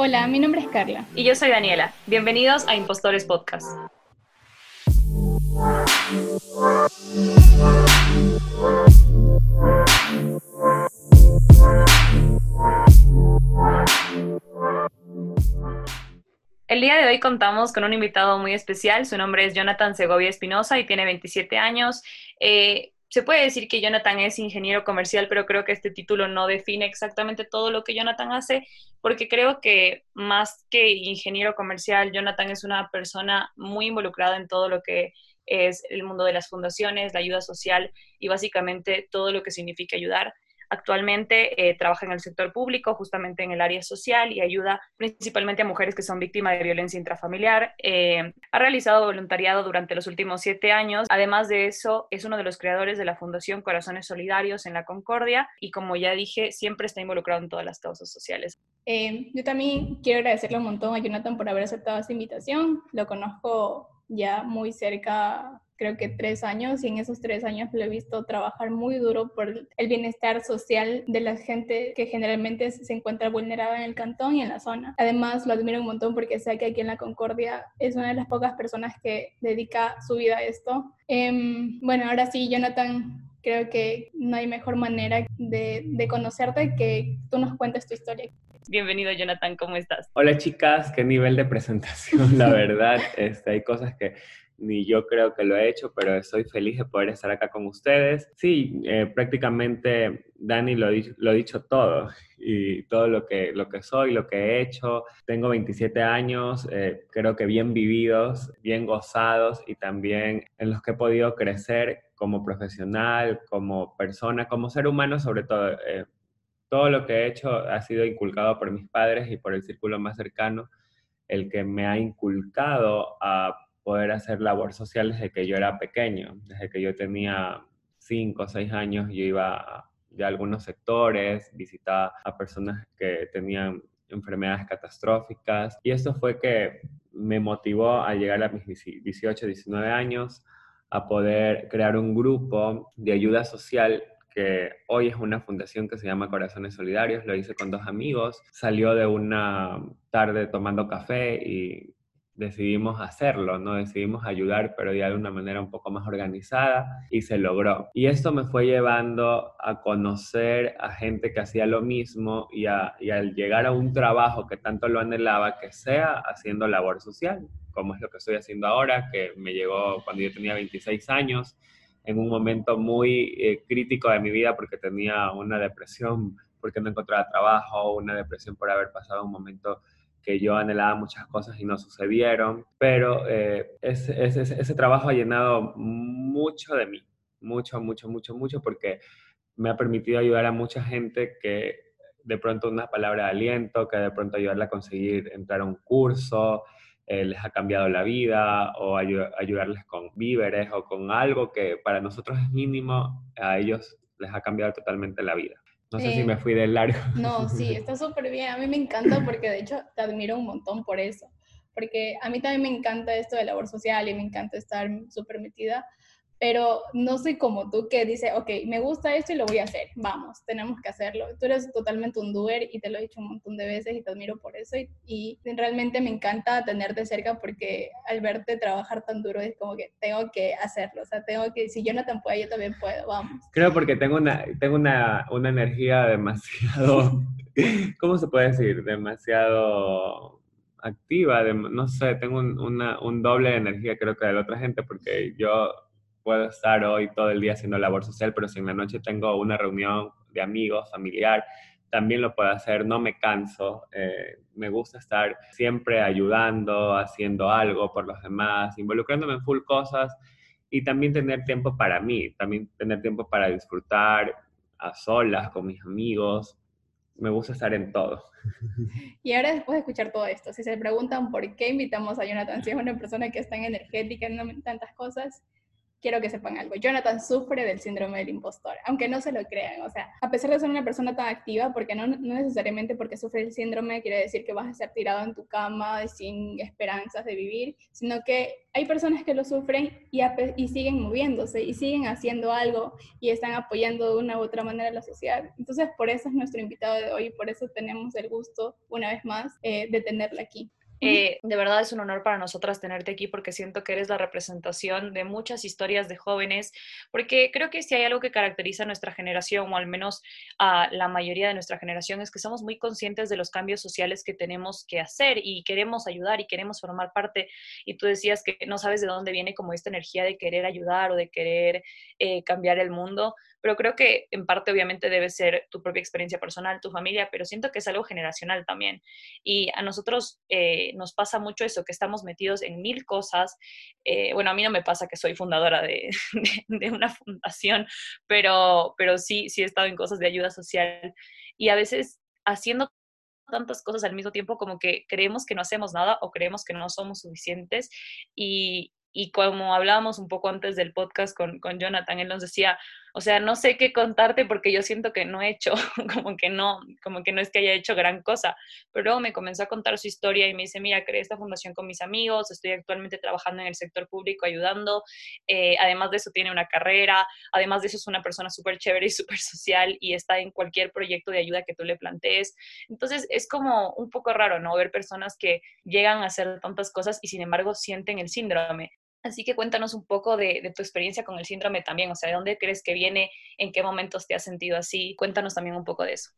Hola, mi nombre es Carla. Y yo soy Daniela. Bienvenidos a Impostores Podcast. El día de hoy contamos con un invitado muy especial. Su nombre es Jonathan Segovia Espinosa y tiene 27 años. Eh, se puede decir que Jonathan es ingeniero comercial, pero creo que este título no define exactamente todo lo que Jonathan hace, porque creo que más que ingeniero comercial, Jonathan es una persona muy involucrada en todo lo que es el mundo de las fundaciones, la ayuda social y básicamente todo lo que significa ayudar. Actualmente eh, trabaja en el sector público, justamente en el área social y ayuda principalmente a mujeres que son víctimas de violencia intrafamiliar. Eh, ha realizado voluntariado durante los últimos siete años. Además de eso, es uno de los creadores de la Fundación Corazones Solidarios en la Concordia y como ya dije, siempre está involucrado en todas las causas sociales. Eh, yo también quiero agradecerle un montón a Jonathan por haber aceptado esta invitación. Lo conozco ya muy cerca creo que tres años y en esos tres años lo he visto trabajar muy duro por el bienestar social de la gente que generalmente se encuentra vulnerada en el cantón y en la zona. Además lo admiro un montón porque sé que aquí en la Concordia es una de las pocas personas que dedica su vida a esto. Em, bueno, ahora sí, Jonathan, creo que no hay mejor manera de, de, conocerte que tú nos cuentes tu historia. Bienvenido, Jonathan, ¿cómo estás? Hola, chicas, qué nivel de presentación, la verdad. Este, hay cosas que ni yo creo que lo he hecho, pero estoy feliz de poder estar acá con ustedes. Sí, eh, prácticamente Dani lo, lo ha dicho todo y todo lo que, lo que soy, lo que he hecho. Tengo 27 años, eh, creo que bien vividos, bien gozados y también en los que he podido crecer como profesional, como persona, como ser humano sobre todo. Eh, todo lo que he hecho ha sido inculcado por mis padres y por el círculo más cercano, el que me ha inculcado a poder hacer labor social desde que yo era pequeño, desde que yo tenía cinco o seis años, yo iba a, algunos sectores, visitaba a personas que tenían enfermedades catastróficas y eso fue que me motivó a llegar a mis 18, 19 años a poder crear un grupo de ayuda social que hoy es una fundación que se llama Corazones Solidarios, lo hice con dos amigos, salió de una tarde tomando café y decidimos hacerlo, ¿no? Decidimos ayudar, pero ya de una manera un poco más organizada y se logró. Y esto me fue llevando a conocer a gente que hacía lo mismo y, al llegar a un trabajo que tanto lo anhelaba, que sea haciendo labor social, como es lo que estoy haciendo ahora, que me llegó cuando yo tenía 26 años, en un momento muy eh, crítico de mi vida porque tenía una depresión, porque no encontraba trabajo, una depresión por haber pasado un momento que yo anhelaba muchas cosas y no sucedieron, pero eh, ese, trabajo ha llenado mucho de mí, mucho, mucho, mucho, mucho, porque me ha permitido ayudar a mucha gente que de pronto una palabra de aliento, que de pronto ayudarle a conseguir entrar a un curso, eh, les ha cambiado la vida, o ayudarles con víveres o con algo que para nosotros es mínimo, a ellos les ha cambiado totalmente la vida. No sé si me fui del largo. No, sí, está súper bien. A mí me encanta porque de hecho te admiro un montón por eso. Porque a mí también me encanta esto de labor social y me encanta estar súper metida pero no soy como tú que dice, ok, me gusta esto y lo voy a hacer, vamos, tenemos que hacerlo. Tú eres totalmente un doer y te lo he dicho un montón de veces y te admiro por eso y, realmente me encanta tenerte cerca porque al verte trabajar tan duro es como que tengo que hacerlo, o sea, tengo que, si yo no te puedo, yo también puedo, vamos. Creo porque tengo una, tengo una, una energía demasiado, ¿cómo se puede decir? Demasiado activa, no sé, tengo un, un doble de energía creo que de la otra gente porque yo puedo estar hoy todo el día haciendo labor social, pero si en la noche tengo una reunión de amigos, familiar, también lo puedo hacer, no me canso, eh, me gusta estar siempre ayudando, haciendo algo por los demás, involucrándome en full cosas y también tener tiempo para mí, también tener tiempo para disfrutar a solas con mis amigos. Me gusta estar en todo. Y ahora después de escuchar todo esto, si se preguntan por qué invitamos a Jonathan, si es una persona que es tan energética, en tantas cosas, quiero que sepan algo. Jonathan sufre del síndrome del impostor, aunque no se lo crean. O sea, a pesar de ser una persona tan activa, porque no, no necesariamente porque sufre el síndrome quiere decir que vas a estar tirado en tu cama sin esperanzas de vivir, sino que hay personas que lo sufren y, y siguen moviéndose y siguen haciendo algo y están apoyando de una u otra manera a la sociedad. Entonces, por eso es nuestro invitado de hoy, por eso tenemos el gusto, una vez más, eh, de tenerla aquí. Eh, de verdad es un honor para nosotras tenerte aquí porque siento que eres la representación de muchas historias de jóvenes, porque creo que si hay algo que caracteriza a nuestra generación, o al menos a la mayoría de nuestra generación, es que somos muy conscientes de los cambios sociales que tenemos que hacer y queremos ayudar y queremos formar parte. Y tú decías que no sabes de dónde viene como esta energía de querer ayudar o de querer eh, cambiar el mundo, pero creo que en parte obviamente debe ser tu propia experiencia personal, tu familia, pero siento que es algo generacional también. Y a nosotros eh, nos pasa mucho eso, que estamos metidos en mil cosas. Eh, bueno, a mí no me pasa que soy fundadora de, de, una fundación, pero, pero sí, sí he estado en cosas de ayuda social y a veces haciendo tantas cosas al mismo tiempo como que creemos que no hacemos nada o creemos que no somos suficientes y, y como hablábamos un poco antes del podcast con, con, Jonathan, él nos decía, o sea, no sé qué contarte porque yo siento que no he hecho, como que no, como que no es que haya hecho gran cosa, pero luego me comenzó a contar su historia y me dice, mira, creé esta fundación con mis amigos, estoy actualmente trabajando en el sector público ayudando, eh, además de eso tiene una carrera, además de eso es una persona súper chévere y súper social y está en cualquier proyecto de ayuda que tú le plantees. Entonces es como un poco raro, ¿no? Ver personas que llegan a hacer tantas cosas y sin embargo sienten el síndrome. Así que cuéntanos un poco de, tu experiencia con el síndrome también, o sea, ¿de dónde crees que viene? ¿En qué momentos te has sentido así? Cuéntanos también un poco de eso.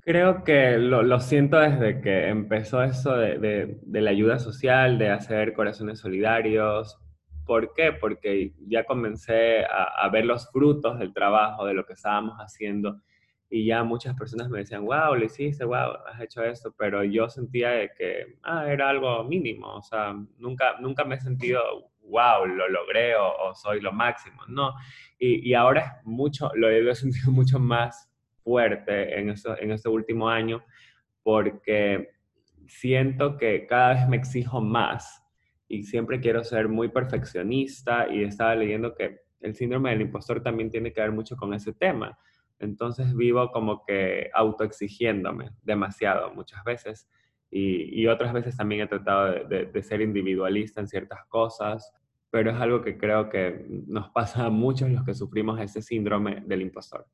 Creo que lo, siento desde que empezó eso de, la ayuda social, de hacer corazones solidarios. ¿Por qué? Porque ya comencé a, ver los frutos del trabajo, de lo que estábamos haciendo, y ya muchas personas me decían, wow, lo hiciste, wow, has hecho esto, pero yo sentía que ah, era algo mínimo, o sea, nunca, nunca me he sentido wow, lo logré o, soy lo máximo, no. Y, ahora es mucho, lo he sentido mucho más fuerte en, eso, en este último año porque siento que cada vez me exijo más y siempre quiero ser muy perfeccionista y estaba leyendo que el síndrome del impostor también tiene que ver mucho con ese tema. Entonces vivo como que autoexigiéndome demasiado muchas veces y, otras veces también he tratado de, ser individualista en ciertas cosas, pero es algo que creo que nos pasa a muchos los que sufrimos ese síndrome del impostor.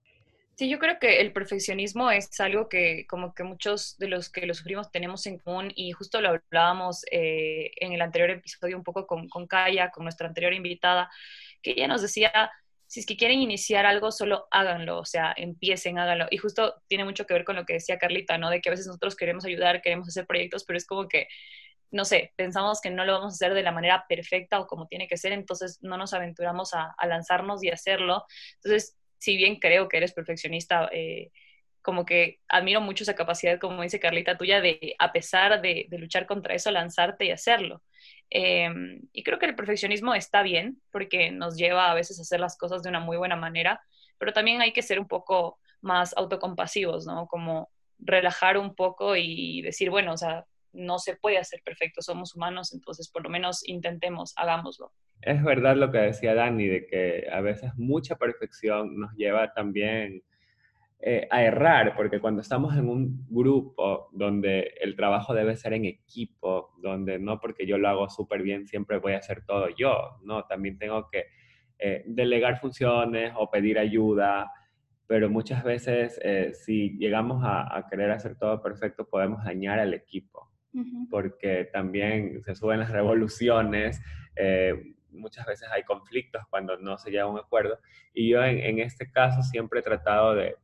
Sí, yo creo que el perfeccionismo es algo que como que muchos de los que lo sufrimos tenemos en común y justo lo hablábamos eh, en el anterior episodio un poco con, con Kaya, con nuestra anterior invitada, que ella nos decía si es que quieren iniciar algo, solo háganlo, o sea, empiecen, háganlo. Y justo tiene mucho que ver con lo que decía Carlita, ¿no? De que a veces nosotros queremos ayudar, queremos hacer proyectos, pero es como que, no sé, pensamos que no lo vamos a hacer de la manera perfecta o como tiene que ser, entonces no nos aventuramos a, lanzarnos y hacerlo. Entonces, si bien creo que eres perfeccionista, eh, como que admiro mucho esa capacidad, como dice Carlita, tuya de, a pesar de, luchar contra eso, lanzarte y hacerlo. Em, y creo que el perfeccionismo está bien porque nos lleva a veces a hacer las cosas de una muy buena manera, pero también hay que ser un poco más autocompasivos, ¿no? Como relajar un poco y decir, bueno, o sea, no se puede hacer perfecto, somos humanos, entonces por lo menos intentemos, hagámoslo. Es verdad lo que decía Dani, de que a veces mucha perfección nos lleva también eh, a errar, porque cuando estamos en un grupo donde el trabajo debe ser en equipo, donde no porque yo lo hago súper bien siempre voy a hacer todo yo, ¿no? También tengo que eh, delegar funciones o pedir ayuda, pero muchas veces eh, si llegamos a, querer hacer todo perfecto podemos dañar al equipo, porque también se suben las revoluciones muchas veces hay conflictos cuando no se llega a un acuerdo. Y yo en, este caso siempre he tratado de,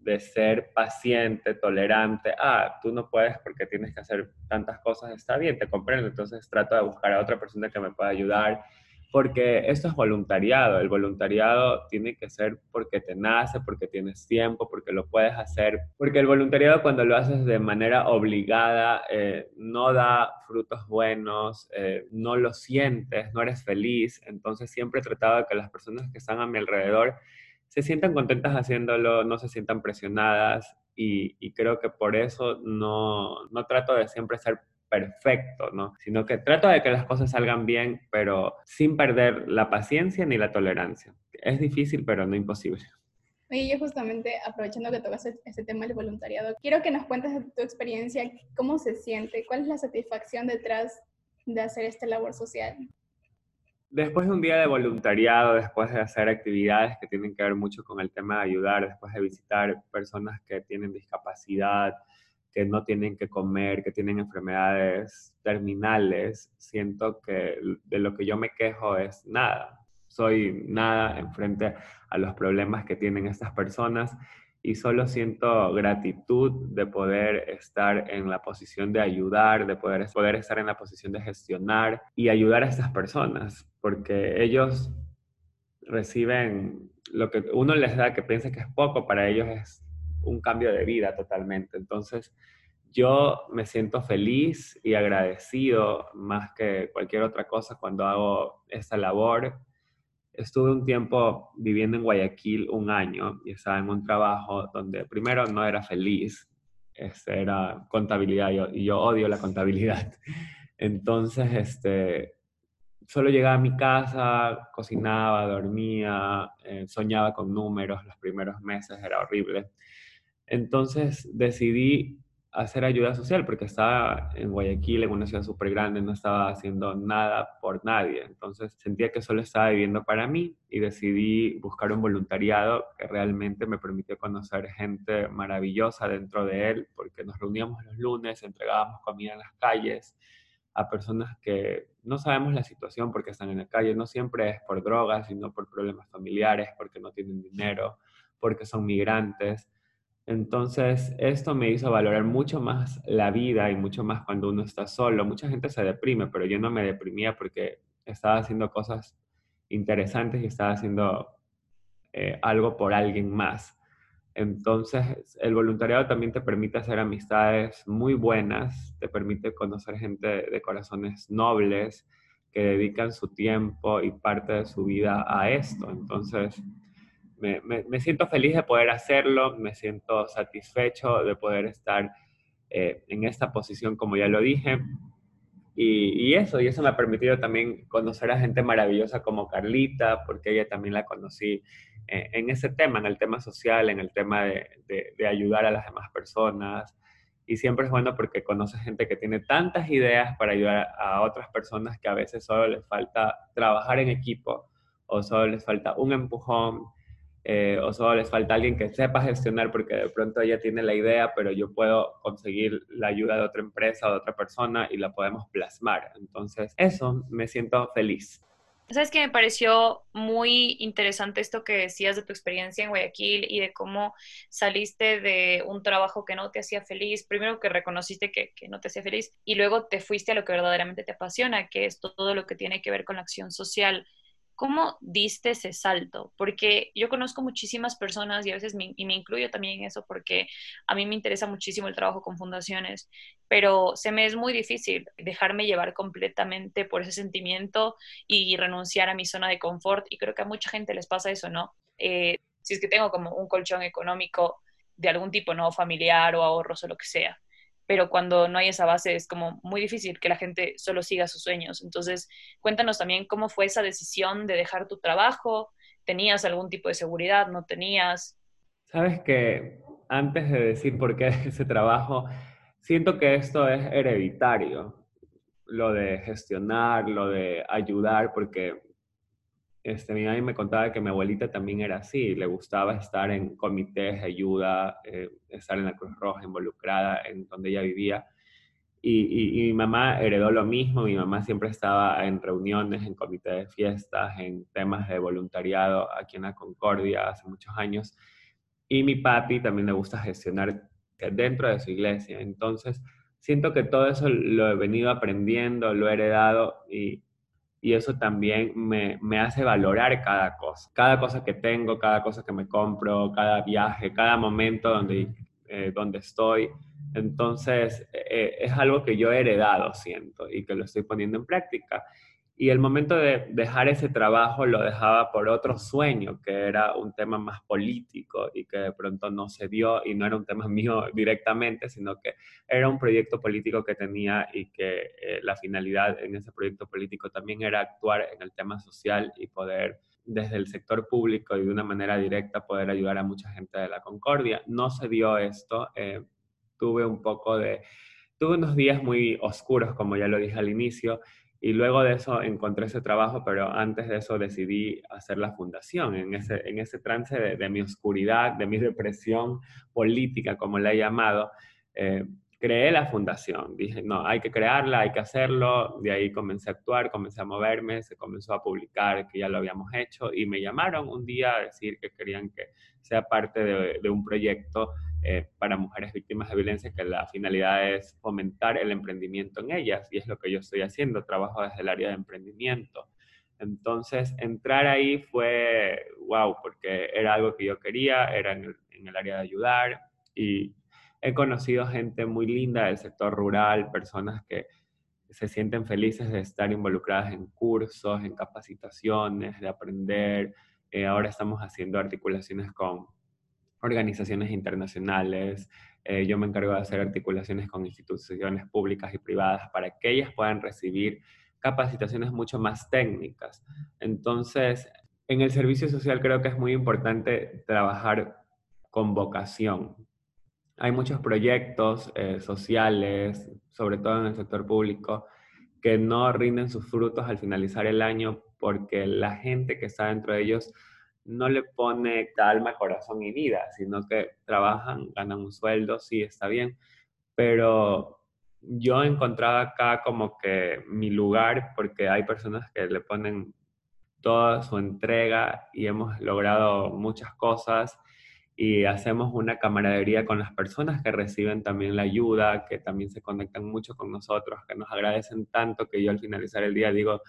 de ser paciente, tolerante. Ah, tú no puedes porque tienes que hacer tantas cosas, está bien, te comprendo. Entonces trato de buscar a otra persona que me pueda ayudar, porque esto es voluntariado. El voluntariado tiene que ser porque te nace, porque tienes tiempo, porque lo puedes hacer. Porque el voluntariado cuando lo haces de manera obligada eh, no da frutos buenos, eh, no lo sientes, no eres feliz. Entonces siempre he tratado de que las personas que están a mi alrededor se sientan contentas haciéndolo, no se sientan presionadas y, creo que por eso no, no, trato de siempre ser perfecto, ¿no? Sino que trato de que las cosas salgan bien, pero sin perder la paciencia ni la tolerancia. Es difícil, pero no imposible. Y yo justamente, aprovechando que tocas ese tema del voluntariado, quiero que nos cuentes de tu experiencia, cómo se siente, cuál es la satisfacción detrás de hacer esta labor social. Después de un día de voluntariado, después de hacer actividades que tienen que ver mucho con el tema de ayudar, después de visitar personas que tienen discapacidad, que no tienen que comer, que tienen enfermedades terminales, siento que de lo que yo me quejo es nada. Soy nada en frente a los problemas que tienen estas personas y solo siento gratitud de poder estar en la posición de ayudar, de poder, poder estar en la posición de gestionar y ayudar a estas personas, porque ellos reciben lo que uno les da que piensa que es poco, para ellos es un cambio de vida totalmente. Entonces, yo me siento feliz y agradecido más que cualquier otra cosa cuando hago esta labor estuve un tiempo viviendo en Guayaquil un año y estaba en un trabajo donde primero no era feliz, este, era contabilidad y yo odio la contabilidad. Entonces, este, solo llegaba a mi casa, cocinaba, dormía, eh, soñaba con números los primeros meses, era horrible. Entonces decidí hacer ayuda social porque estaba en Guayaquil, en una ciudad súper grande, no estaba haciendo nada por nadie. Entonces sentía que solo estaba viviendo para mí y decidí buscar un voluntariado que realmente me permitió conocer gente maravillosa dentro de él porque nos reuníamos los lunes, entregábamos comida en las calles a personas que no sabemos la situación porque están en la calle, no siempre es por drogas, sino por problemas familiares, porque no tienen dinero, porque son migrantes entonces, esto me hizo valorar mucho más la vida y mucho más cuando uno está solo. Mucha gente se deprime, pero yo no me deprimía porque estaba haciendo cosas interesantes y estaba haciendo eh, algo por alguien más. Entonces, el voluntariado también te permite hacer amistades muy buenas, te permite conocer gente de corazones nobles que dedican su tiempo y parte de su vida a esto. Entonces, me, siento feliz de poder hacerlo, me siento satisfecho de poder estar eh, en esta posición, como ya lo dije. Y, eso, y eso me ha permitido también conocer a gente maravillosa como Carlita, porque ella también la conocí eh, en ese tema, en el tema social, en el tema de, de, ayudar a las demás personas. Y siempre es bueno porque conoces gente que tiene tantas ideas para ayudar a otras personas que a veces solo les falta trabajar en equipo o solo les falta un empujón eh, o solo les falta alguien que sepa gestionar porque de pronto ella tiene la idea, pero yo puedo conseguir la ayuda de otra empresa o de otra persona y la podemos plasmar. Entonces, eso me siento feliz. Sabes que me pareció muy interesante esto que decías de tu experiencia en Guayaquil y de cómo saliste de un trabajo que no te hacía feliz, primero que reconociste que, que, no te hacía feliz y luego te fuiste a lo que verdaderamente te apasiona, que es todo lo que tiene que ver con la acción social. ¿Cómo diste ese salto? Porque yo conozco muchísimas personas y a veces me, incluyo también en eso porque a mí me interesa muchísimo el trabajo con fundaciones, pero se me es muy difícil dejarme llevar completamente por ese sentimiento y renunciar a mi zona de confort y creo que a mucha gente les pasa eso, ¿no? Eh, si es que tengo como un colchón económico de algún tipo, ¿no? Familiar o ahorros o lo que sea pero cuando no hay esa base es como muy difícil que la gente solo siga sus sueños. Entonces, cuéntanos también cómo fue esa decisión de dejar tu trabajo. ¿Tenías algún tipo de seguridad? ¿No tenías? Sabes que antes de decir por qué ese trabajo, siento que esto es hereditario, lo de gestionar, lo de ayudar, porque este, mi mamá me contaba que mi abuelita también era así, le gustaba estar en comités de ayuda, eh, estar en la Cruz Roja involucrada en donde ella vivía. Y, mi mamá heredó lo mismo, mi mamá siempre estaba en reuniones, en comités de fiestas, en temas de voluntariado aquí en la Concordia hace muchos años. Y mi papi también le gusta gestionar dentro de su iglesia. Entonces, siento que todo eso lo he venido aprendiendo, lo he heredado y, y eso también me, me, hace valorar cada cosa, cada cosa que tengo, cada cosa que me compro, cada viaje, cada momento donde, eh, donde estoy. Entonces, eh, es algo que yo he heredado, siento, y que lo estoy poniendo en práctica. Y el momento de dejar ese trabajo lo dejaba por otro sueño, que era un tema más político y que de pronto no se dio y no era un tema mío directamente, sino que era un proyecto político que tenía y que eh, la finalidad en ese proyecto político también era actuar en el tema social y poder desde el sector público y de una manera directa poder ayudar a mucha gente de la Concordia. No se dio esto, eh, tuve un poco de, tuve unos días muy oscuros, como ya lo dije al inicio, y luego de eso encontré ese trabajo, pero antes de eso decidí hacer la fundación, en ese, en ese trance de, mi oscuridad, de mi depresión política, como la he llamado. Eh, creé la fundación. Dije, no, hay que crearla, hay que hacerlo. De ahí comencé a actuar, comencé a moverme, se comenzó a publicar que ya lo habíamos hecho y me llamaron un día a decir que querían que sea parte de, un proyecto eh, para mujeres víctimas de violencia que la finalidad es fomentar el emprendimiento en ellas y es lo que yo estoy haciendo, trabajo desde el área de emprendimiento. Entonces, entrar ahí fue wow, porque era algo que yo quería, era en el, en el área de ayudar y he conocido gente muy linda del sector rural, personas que se sienten felices de estar involucradas en cursos, en capacitaciones, de aprender. Eh, ahora estamos haciendo articulaciones con organizaciones internacionales. Eh, yo me encargo de hacer articulaciones con instituciones públicas y privadas para que ellas puedan recibir capacitaciones mucho más técnicas. Entonces, en el servicio social creo que es muy importante trabajar con vocación. Hay muchos proyectos eh, sociales, sobre todo en el sector público, que no rinden sus frutos al finalizar el año porque la gente que está dentro de ellos no le pone alma, corazón y vida, sino que trabajan, ganan un sueldo, sí, está bien, pero yo encontraba acá como que mi lugar, porque hay personas que le ponen toda su entrega y hemos logrado muchas cosas y hacemos una camaradería con las personas que reciben también la ayuda, que también se conectan mucho con nosotros, que nos agradecen tanto que yo al finalizar el día digo,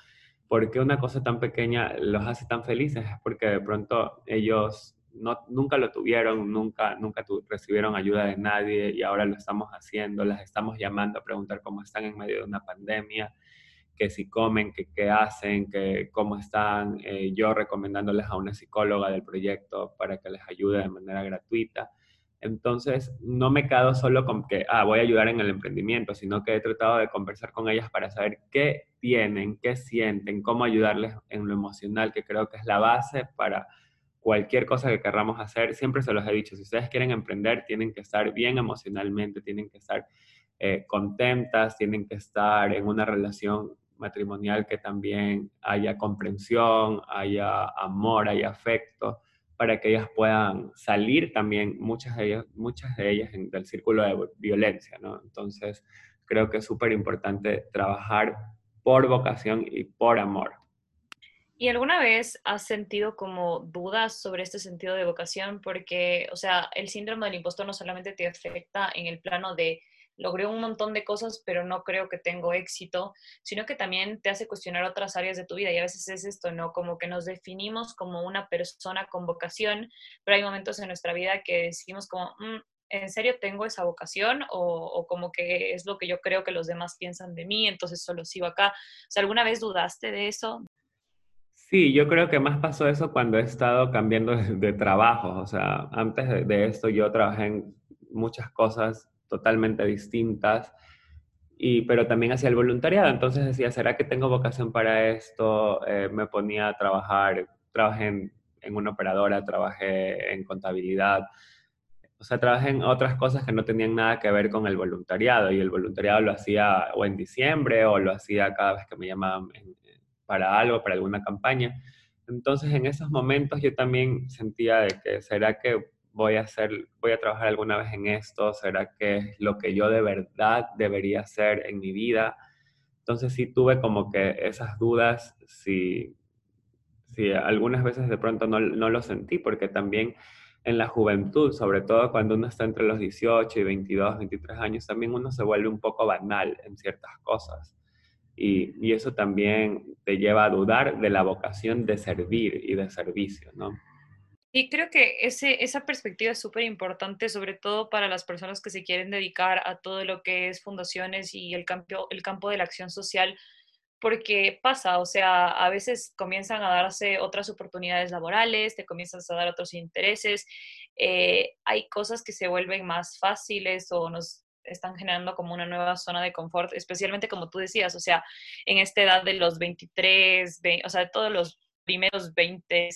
¿por qué una cosa tan pequeña los hace tan felices? Es porque de pronto ellos no, nunca lo tuvieron, nunca, nunca recibieron ayuda de nadie y ahora lo estamos haciendo, las estamos llamando a preguntar cómo están en medio de una pandemia que si comen, que qué hacen, que cómo están, eh, yo recomendándoles a una psicóloga del proyecto para que les ayude de manera gratuita. Entonces, no me quedo solo con que, ah, voy a ayudar en el emprendimiento, sino que he tratado de conversar con ellas para saber qué tienen, qué sienten, cómo ayudarles en lo emocional, que creo que es la base para cualquier cosa que querramos hacer. Siempre se los he dicho, si ustedes quieren emprender, tienen que estar bien emocionalmente, tienen que estar eh, contentas, tienen que estar en una relación matrimonial que también haya comprensión, haya amor, haya afecto, para que ellas puedan salir también, muchas de ellas, muchas de ellas del círculo de violencia, ¿no? Entonces, creo que es súper importante trabajar por vocación y por amor. ¿Y alguna vez has sentido como dudas sobre este sentido de vocación? Porque, o sea, el síndrome del impostor no solamente te afecta en el plano de logré un montón de cosas, pero no creo que tengo éxito, sino que también te hace cuestionar otras áreas de tu vida. Y a veces es esto, ¿no? Como que nos definimos como una persona con vocación, pero hay momentos en nuestra vida que decimos como, mm, ¿en serio tengo esa vocación? O, como que es lo que yo creo que los demás piensan de mí, entonces solo sigo acá. O sea, ¿alguna vez dudaste de eso? Sí, yo creo que más pasó eso cuando he estado cambiando de, trabajo. O sea, antes de esto yo trabajé en muchas cosas totalmente distintas, y, pero también hacía el voluntariado. Entonces decía, ¿será que tengo vocación para esto? Eh, me ponía a trabajar, trabajé en, en, una operadora, trabajé en contabilidad. O sea, trabajé en otras cosas que no tenían nada que ver con el voluntariado. Y el voluntariado lo hacía o en diciembre o lo hacía cada vez que me llamaban para algo, para alguna campaña. Entonces, en esos momentos yo también sentía de que, ¿será que voy a hacer, voy a trabajar alguna vez en esto, será que es lo que yo de verdad debería hacer en mi vida. Entonces sí tuve como que esas dudas, si, si algunas veces de pronto no, no lo sentí, porque también en la juventud, sobre todo cuando uno está entre los 18 y 22, 23 años, también uno se vuelve un poco banal en ciertas cosas. Y, y eso también te lleva a dudar de la vocación de servir y de servicio, ¿no? Y creo que ese, esa perspectiva es súper importante, sobre todo para las personas que se quieren dedicar a todo lo que es fundaciones y el campo, el campo de la acción social, porque pasa, o sea, a veces comienzan a darse otras oportunidades laborales, te comienzas a dar otros intereses, eh, hay cosas que se vuelven más fáciles o nos están generando como una nueva zona de confort, especialmente como tú decías, o sea, en esta edad de los 23, o sea, todos los primeros 20,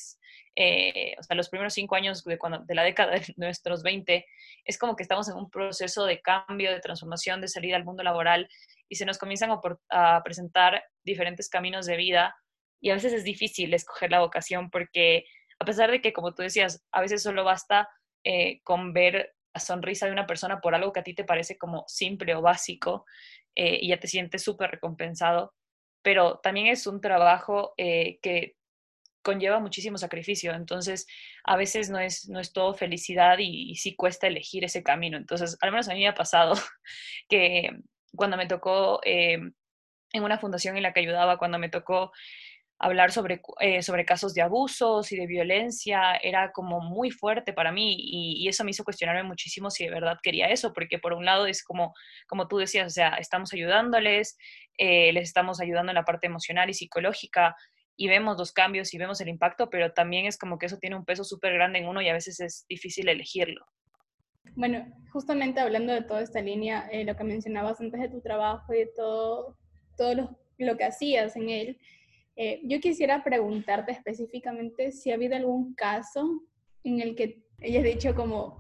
eh, o sea, los primeros cinco años de, cuando, de la década de nuestros 20, es como que estamos en un proceso de cambio, de transformación, de salida al mundo laboral y se nos comienzan a, presentar diferentes caminos de vida y a veces es difícil escoger la vocación porque a pesar de que, como tú decías, a veces solo basta eh, con ver la sonrisa de una persona por algo que a ti te parece como simple o básico eh, y ya te sientes súper recompensado, pero también es un trabajo eh, que conlleva muchísimo sacrificio, entonces a veces no es, no es todo felicidad y, sí cuesta elegir ese camino. Entonces, al menos a mí me ha pasado que cuando me tocó eh, en una fundación en la que ayudaba, cuando me tocó hablar sobre, eh, sobre casos de abusos y de violencia era como muy fuerte para mí y, eso me hizo cuestionarme muchísimo si de verdad quería eso, porque por un lado es como, como tú decías, o sea, estamos ayudándoles, eh, les estamos ayudando en la parte emocional y psicológica y vemos los cambios y vemos el impacto, pero también es como que eso tiene un peso súper grande en uno y a veces es difícil elegirlo. Bueno, justamente hablando de toda esta línea, eh, lo que mencionabas antes de tu trabajo y de todo, todo lo, lo que hacías en él, eh, yo quisiera preguntarte específicamente si ha habido algún caso en el que hayas dicho como,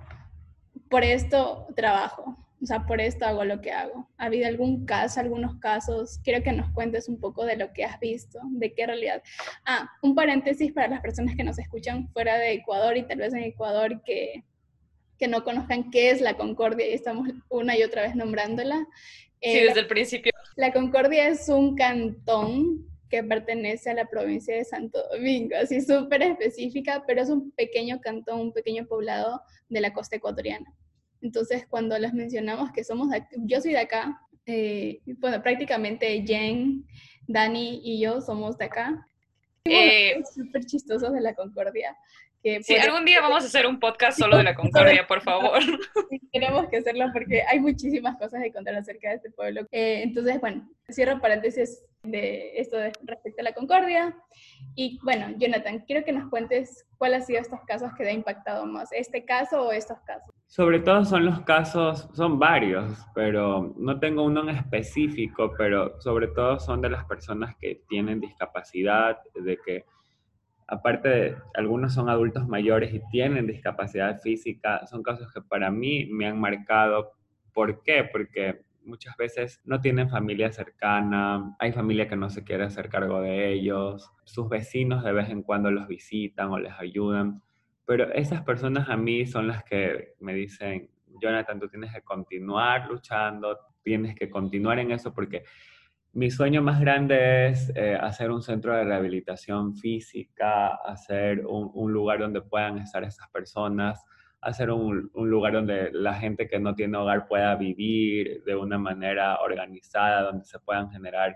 por esto trabajo, o sea, por esto hago lo que hago. ¿Ha habido algún caso, algunos casos? Quiero que nos cuentes un poco de lo que has visto, de qué realidad. Ah, un paréntesis para las personas que nos escuchan fuera de Ecuador y tal vez en Ecuador que, que no conozcan qué es la Concordia y estamos una y otra vez nombrándola. sí, eh, desde el principio. La Concordia es un cantón que pertenece a la provincia de Santo Domingo, así súper específica, pero es un pequeño cantón, un pequeño poblado de la costa ecuatoriana. Entonces, cuando les mencionamos que somos, de, yo soy de acá, eh, bueno, prácticamente Jen, Dani y yo somos de acá. Eh, súper chistosos de la Concordia. Que sí, algún día vamos a hacer un podcast solo de la Concordia, por favor. tenemos que hacerlo porque hay muchísimas cosas que contar acerca de este pueblo. Eh, entonces, bueno, cierro paréntesis de esto respecto a la concordia. Y bueno, Jonathan, quiero que nos cuentes cuál ha sido estos casos que te ha impactado más, este caso o estos casos. Sobre todo son los casos, son varios, pero no tengo uno en específico, pero sobre todo son de las personas que tienen discapacidad, de que aparte de algunos son adultos mayores y tienen discapacidad física, son casos que para mí me han marcado. ¿Por qué? Porque muchas veces no tienen familia cercana, hay familia que no se quiere hacer cargo de ellos, sus vecinos de vez en cuando los visitan o les ayudan, pero esas personas a mí son las que me dicen, Jonathan, tú tienes que continuar luchando, tienes que continuar en eso porque mi sueño más grande es eh, hacer un centro de rehabilitación física, hacer un, lugar donde puedan estar esas personas, hacer un, lugar donde la gente que no tiene hogar pueda vivir de una manera organizada, donde se puedan generar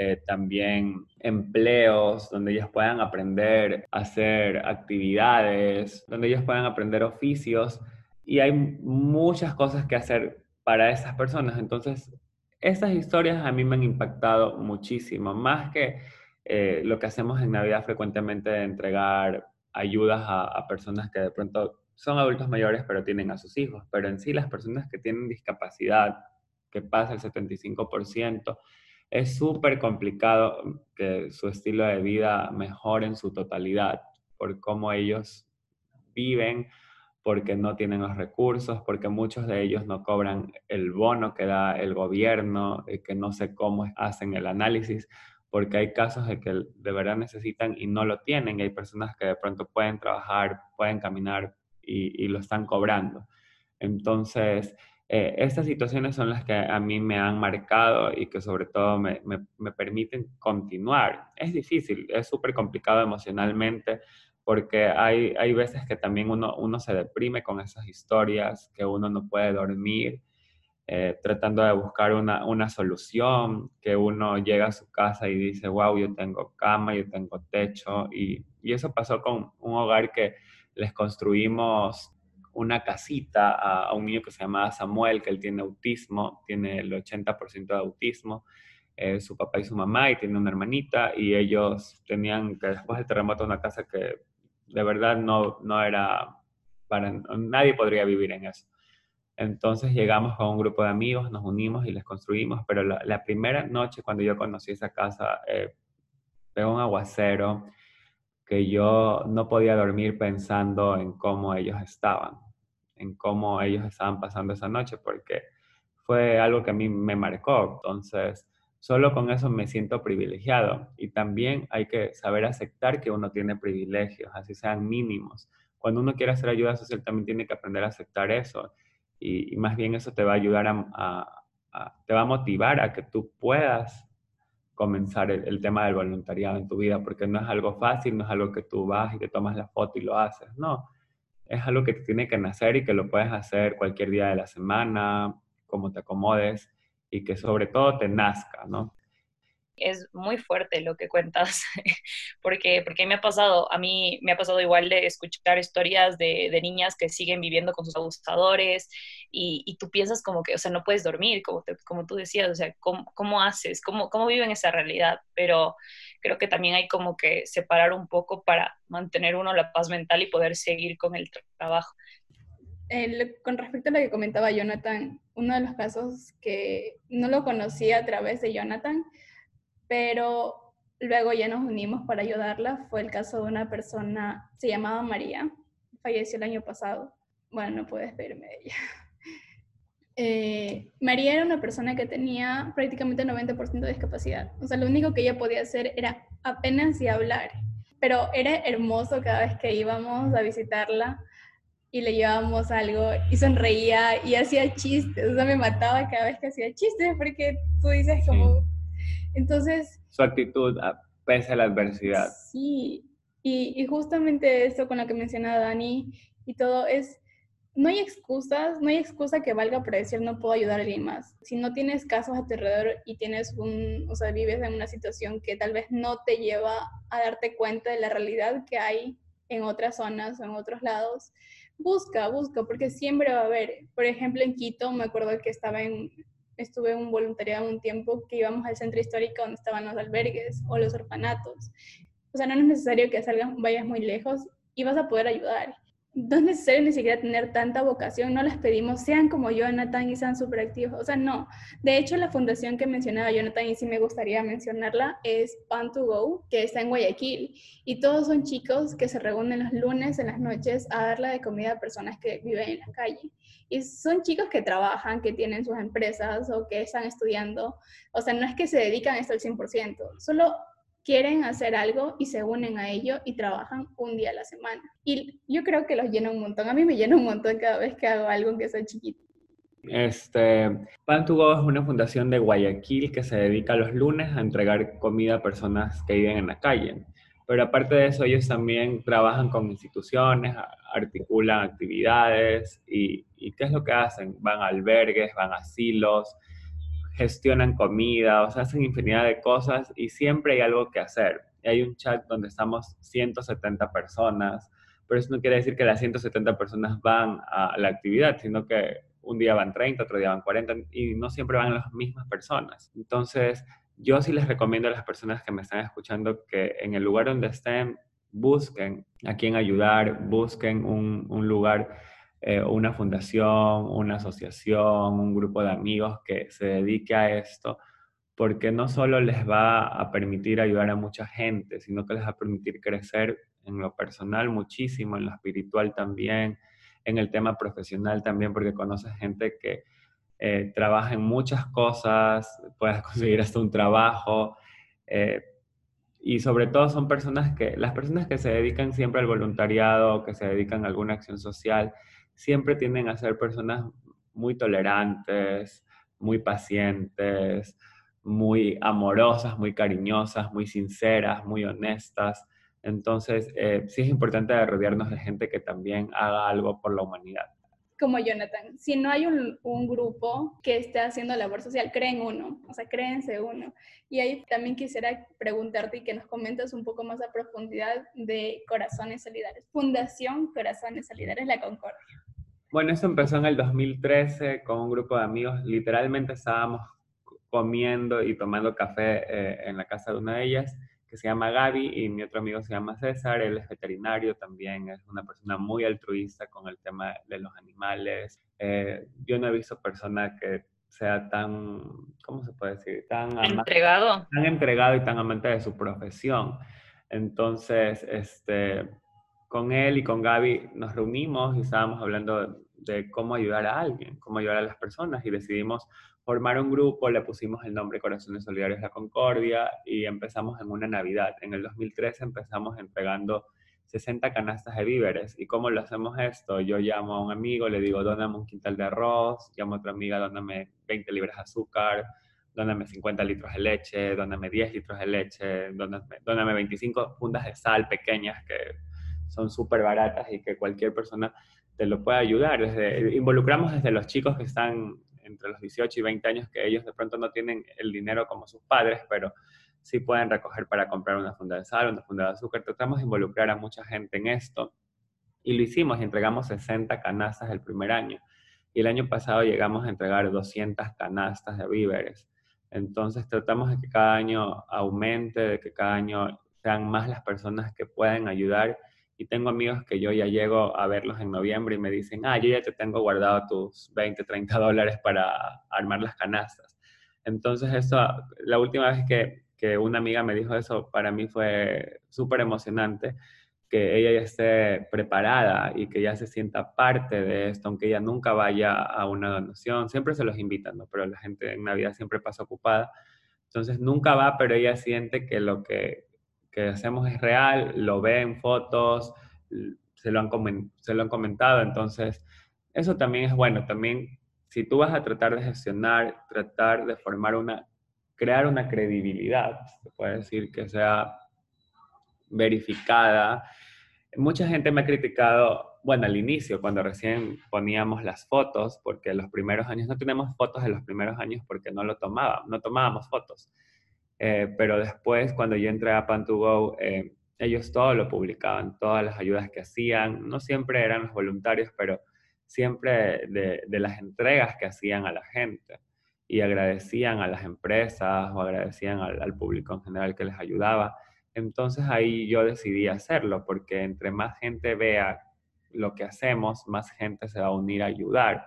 eh, también empleos, donde ellos puedan aprender a hacer actividades, donde ellos puedan aprender oficios. Y hay muchas cosas que hacer para esas personas. Entonces, estas historias a mí me han impactado muchísimo, más que eh, lo que hacemos en Navidad frecuentemente de entregar ayudas a, a personas que de pronto son adultos mayores pero tienen a sus hijos, pero en sí las personas que tienen discapacidad, que pasa el 75%, es súper complicado que su estilo de vida mejore en su totalidad por cómo ellos viven, porque no tienen los recursos, porque muchos de ellos no cobran el bono que da el gobierno, y que no sé cómo hacen el análisis, porque hay casos de que de verdad necesitan y no lo tienen, y hay personas que de pronto pueden trabajar, pueden caminar, y, lo están cobrando. Entonces, eh, estas situaciones son las que a mí me han marcado y que sobre todo me, me, permiten continuar. Es difícil, es súper complicado emocionalmente porque hay, hay veces que también uno, uno se deprime con esas historias, que uno no puede dormir, eh, tratando de buscar una, una, solución, que uno llega a su casa y dice, wow, yo tengo cama, yo tengo techo, y, y eso pasó con un hogar que les construimos una casita a, un niño que se llama Samuel, que él tiene autismo, tiene el 80% de autismo, eh, su papá y su mamá y tiene una hermanita y ellos tenían que después del terremoto una casa que de verdad no, no era para, nadie podría vivir en eso. Entonces llegamos con un grupo de amigos, nos unimos y les construimos, pero la, primera noche cuando yo conocí esa casa, eh, pegó un aguacero que yo no podía dormir pensando en cómo ellos estaban, en cómo ellos estaban pasando esa noche, porque fue algo que a mí me marcó. Entonces, solo con eso me siento privilegiado. Y también hay que saber aceptar que uno tiene privilegios, así sean mínimos. Cuando uno quiere hacer ayuda social, también tiene que aprender a aceptar eso y, más bien eso te va a ayudar a, te va a motivar a que tú puedas comenzar el, tema del voluntariado en tu vida, porque no es algo fácil, no es algo que tú vas y te tomas la foto y lo haces, no, es algo que tiene que nacer y que lo puedes hacer cualquier día de la semana, como te acomodes y que sobre todo te nazca, ¿no? Es muy fuerte lo que cuentas, porque, porque me ha pasado, a mí me ha pasado igual de escuchar historias de, de niñas que siguen viviendo con sus abusadores y, y, tú piensas como que, o sea, no puedes dormir, como, como tú decías, o sea, ¿cómo, cómo haces? ¿Cómo, ¿Cómo viven esa realidad? Pero creo que también hay como que separar un poco para mantener uno la paz mental y poder seguir con el trabajo. con respecto a lo que comentaba Jonathan, uno de los casos que no lo conocía a través de Jonathan pero luego ya nos unimos para ayudarla. Fue el caso de una persona, se llamaba María, falleció el año pasado. Bueno, no puedes despedirme de ella. Eh, María era una persona que tenía prácticamente 90% de discapacidad. O sea, lo único que ella podía hacer era apenas y hablar. Pero era hermoso cada vez que íbamos a visitarla y le llevábamos algo y sonreía y hacía chistes. O sea, me mataba cada vez que hacía chistes porque tú dices como, entonces... Su actitud pese a la adversidad. Sí, y, justamente esto con lo que mencionaba Dani y todo es, no hay excusas, no hay excusa que valga para decir no puedo ayudar a alguien más. Si no tienes casos a tu alrededor y tienes un, o sea, vives en una situación que tal vez no te lleva a darte cuenta de la realidad que hay en otras zonas o en otros lados, busca, busca, porque siempre va a haber. Por ejemplo, en Quito, me acuerdo que estaba en, estuve en un voluntariado un tiempo que íbamos al centro histórico donde estaban los albergues o los orfanatos. O sea, no es necesario que salgas, vayas muy lejos y vas a poder ayudar. No es necesario ni siquiera tener tanta vocación, no les pedimos sean como Jonathan y sean súper activos. O sea, no. De hecho, la fundación que mencionaba Jonathan y sí me gustaría mencionarla es Pan to Go, que está en Guayaquil. Y todos son chicos que se reúnen los lunes en las noches a darle de comida a personas que viven en la calle. Y son chicos que trabajan, que tienen sus empresas o que están estudiando. O sea, no es que se dedican a esto al 100%, solo quieren hacer algo y se unen a ello y trabajan un día a la semana. Y yo creo que los llena un montón. A mí me llena un montón cada vez que hago algo que sea chiquito. Este, Pan to es una fundación de Guayaquil que se dedica los lunes a entregar comida a personas que viven en la calle. Pero aparte de eso, ellos también trabajan con instituciones, articulan actividades y, ¿qué es lo que hacen? Van a albergues, van a asilos, gestionan comida, o sea, hacen infinidad de cosas y siempre hay algo que hacer. hay un chat donde estamos 170 personas, pero eso no quiere decir que las 170 personas van a la actividad, sino que un día van 30, otro día van 40 y no siempre van las mismas personas. Entonces, yo sí les recomiendo a las personas que me están escuchando que en el lugar donde estén busquen a quién ayudar, busquen un, lugar, eh, una fundación, una asociación, un grupo de amigos que se dedique a esto, porque no solo les va a permitir ayudar a mucha gente, sino que les va a permitir crecer en lo personal muchísimo, en lo espiritual también, en el tema profesional también, porque conoces gente que eh, trabaja en muchas cosas, puedes conseguir hasta un trabajo. Eh, y sobre todo son personas que, las personas que se dedican siempre al voluntariado, que se dedican a alguna acción social, siempre tienden a ser personas muy tolerantes, muy pacientes, muy amorosas, muy cariñosas, muy sinceras, muy honestas. Entonces, eh, sí es importante rodearnos de gente que también haga algo por la humanidad como Jonathan, si no hay un, grupo que esté haciendo labor social, creen uno, o sea, créense uno. Y ahí también quisiera preguntarte y que nos comentes un poco más a profundidad de Corazones Solidarios. Fundación Corazones Solidarios La Concordia. Bueno, eso empezó en el 2013 con un grupo de amigos. Literalmente estábamos comiendo y tomando café eh, en la casa de una de ellas, que se llama Gaby, y mi otro amigo se llama César, él es veterinario también, es una persona muy altruista con el tema de los animales. Eh, yo no he visto persona que sea tan, ¿cómo se puede decir? Tan entregado. Tan entregado y tan amante de su profesión. Entonces, este, con él y con Gaby nos reunimos y estábamos hablando de cómo ayudar a alguien, cómo ayudar a las personas y decidimos formar un grupo, le pusimos el nombre Corazones Solidarios La Concordia y empezamos en una Navidad. En el 2013 empezamos entregando 60 canastas de víveres. ¿Y cómo lo hacemos esto? Yo llamo a un amigo, le digo, dóname un quintal de arroz, llamo a otra amiga, dóname 20 libras de azúcar, dóname 50 litros de leche, dóname 10 litros de leche, dóname, dóname 25 fundas de sal pequeñas que son súper baratas y que cualquier persona te lo puede ayudar. Involucramos desde los chicos que están entre los 18 y 20 años, que ellos de pronto no tienen el dinero como sus padres, pero sí pueden recoger para comprar una funda de sal, una funda de azúcar. Tratamos de involucrar a mucha gente en esto y lo hicimos y entregamos 60 canastas el primer año. Y el año pasado llegamos a entregar 200 canastas de víveres. Entonces tratamos de que cada año aumente, de que cada año sean más las personas que pueden ayudar. Y tengo amigos que yo ya llego a verlos en noviembre y me dicen, ah, yo ya te tengo guardado tus 20, 30 dólares para armar las canastas. Entonces, eso, la última vez que, que una amiga me dijo eso, para mí fue súper emocionante, que ella ya esté preparada y que ya se sienta parte de esto, aunque ella nunca vaya a una donación, siempre se los invitan, ¿no? pero la gente en Navidad siempre pasa ocupada, entonces nunca va, pero ella siente que lo que, hacemos es real, lo ve en fotos, se lo, han se lo han comentado, entonces eso también es bueno, también si tú vas a tratar de gestionar, tratar de formar una crear una credibilidad, se puede decir que sea verificada. Mucha gente me ha criticado, bueno, al inicio, cuando recién poníamos las fotos, porque los primeros años no tenemos fotos de los primeros años porque no lo tomábamos, no tomábamos fotos. Eh, pero después, cuando yo entré a Pan2Go, eh, ellos todo lo publicaban, todas las ayudas que hacían, no siempre eran los voluntarios, pero siempre de, de las entregas que hacían a la gente y agradecían a las empresas o agradecían al, público en general que les ayudaba. Entonces ahí yo decidí hacerlo porque entre más gente vea lo que hacemos, más gente se va a unir a ayudar.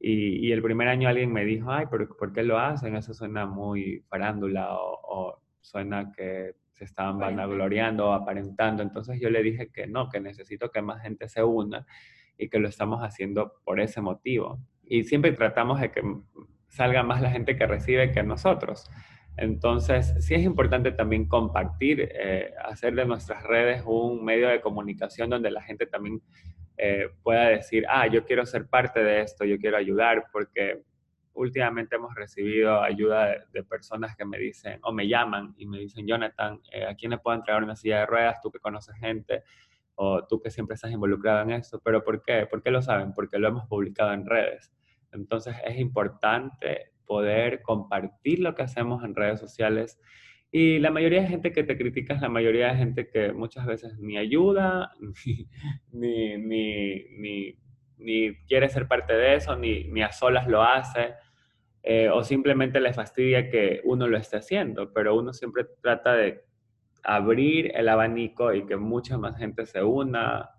Y, el primer año alguien me dijo, ay, pero ¿por qué lo hacen? Eso suena muy farándula o, o suena que se estaban vanagloriando o aparentando. Entonces yo le dije que no, que necesito que más gente se una y que lo estamos haciendo por ese motivo. Y siempre tratamos de que salga más la gente que recibe que nosotros. Entonces, sí es importante también compartir, eh, hacer de nuestras redes un medio de comunicación donde la gente también eh, pueda decir, ah, yo quiero ser parte de esto, yo quiero ayudar, porque últimamente hemos recibido ayuda de, personas que me dicen, o me llaman y me dicen, Jonathan, eh, ¿a quién le puedo entregar una silla de ruedas? Tú que conoces gente, o tú que siempre estás involucrado en esto, pero ¿por qué? ¿Por qué lo saben? Porque lo hemos publicado en redes. Entonces es importante poder compartir lo que hacemos en redes sociales. Y la mayoría de gente que te critica es la mayoría de gente que muchas veces ni ayuda, ni, ni, ni, quiere ser parte de eso, ni, a solas lo hace, eh, o simplemente le fastidia que uno lo esté haciendo, pero uno siempre trata de abrir el abanico y que mucha más gente se una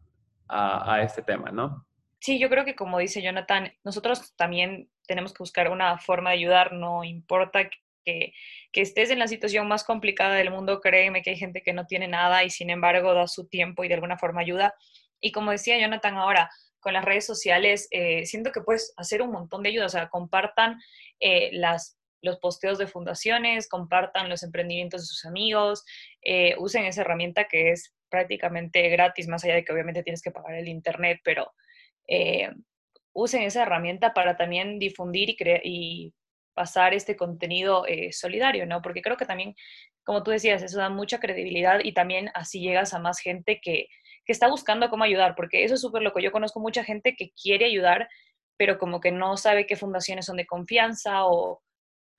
a, a este tema, ¿no? Sí, yo creo que como dice Jonathan, nosotros también tenemos que buscar una forma de ayudar, no importa que, estés en la situación más complicada del mundo, créeme que hay gente que no tiene nada y sin embargo da su tiempo y de alguna forma ayuda. Y como decía Jonathan ahora, con las redes sociales, eh, siento que puedes hacer un montón de ayuda, o sea, compartan eh, los posteos de fundaciones, compartan los emprendimientos de sus amigos, eh, usen esa herramienta que es prácticamente gratis, más allá de que obviamente tienes que pagar el internet, pero eh, usen esa herramienta para también difundir y, y pasar este contenido eh, solidario, ¿no? Porque creo que también, como tú decías, eso da mucha credibilidad y también así llegas a más gente que, que está buscando cómo ayudar, porque eso es súper loco. Yo conozco mucha gente que quiere ayudar, pero como que no sabe qué fundaciones son de confianza o,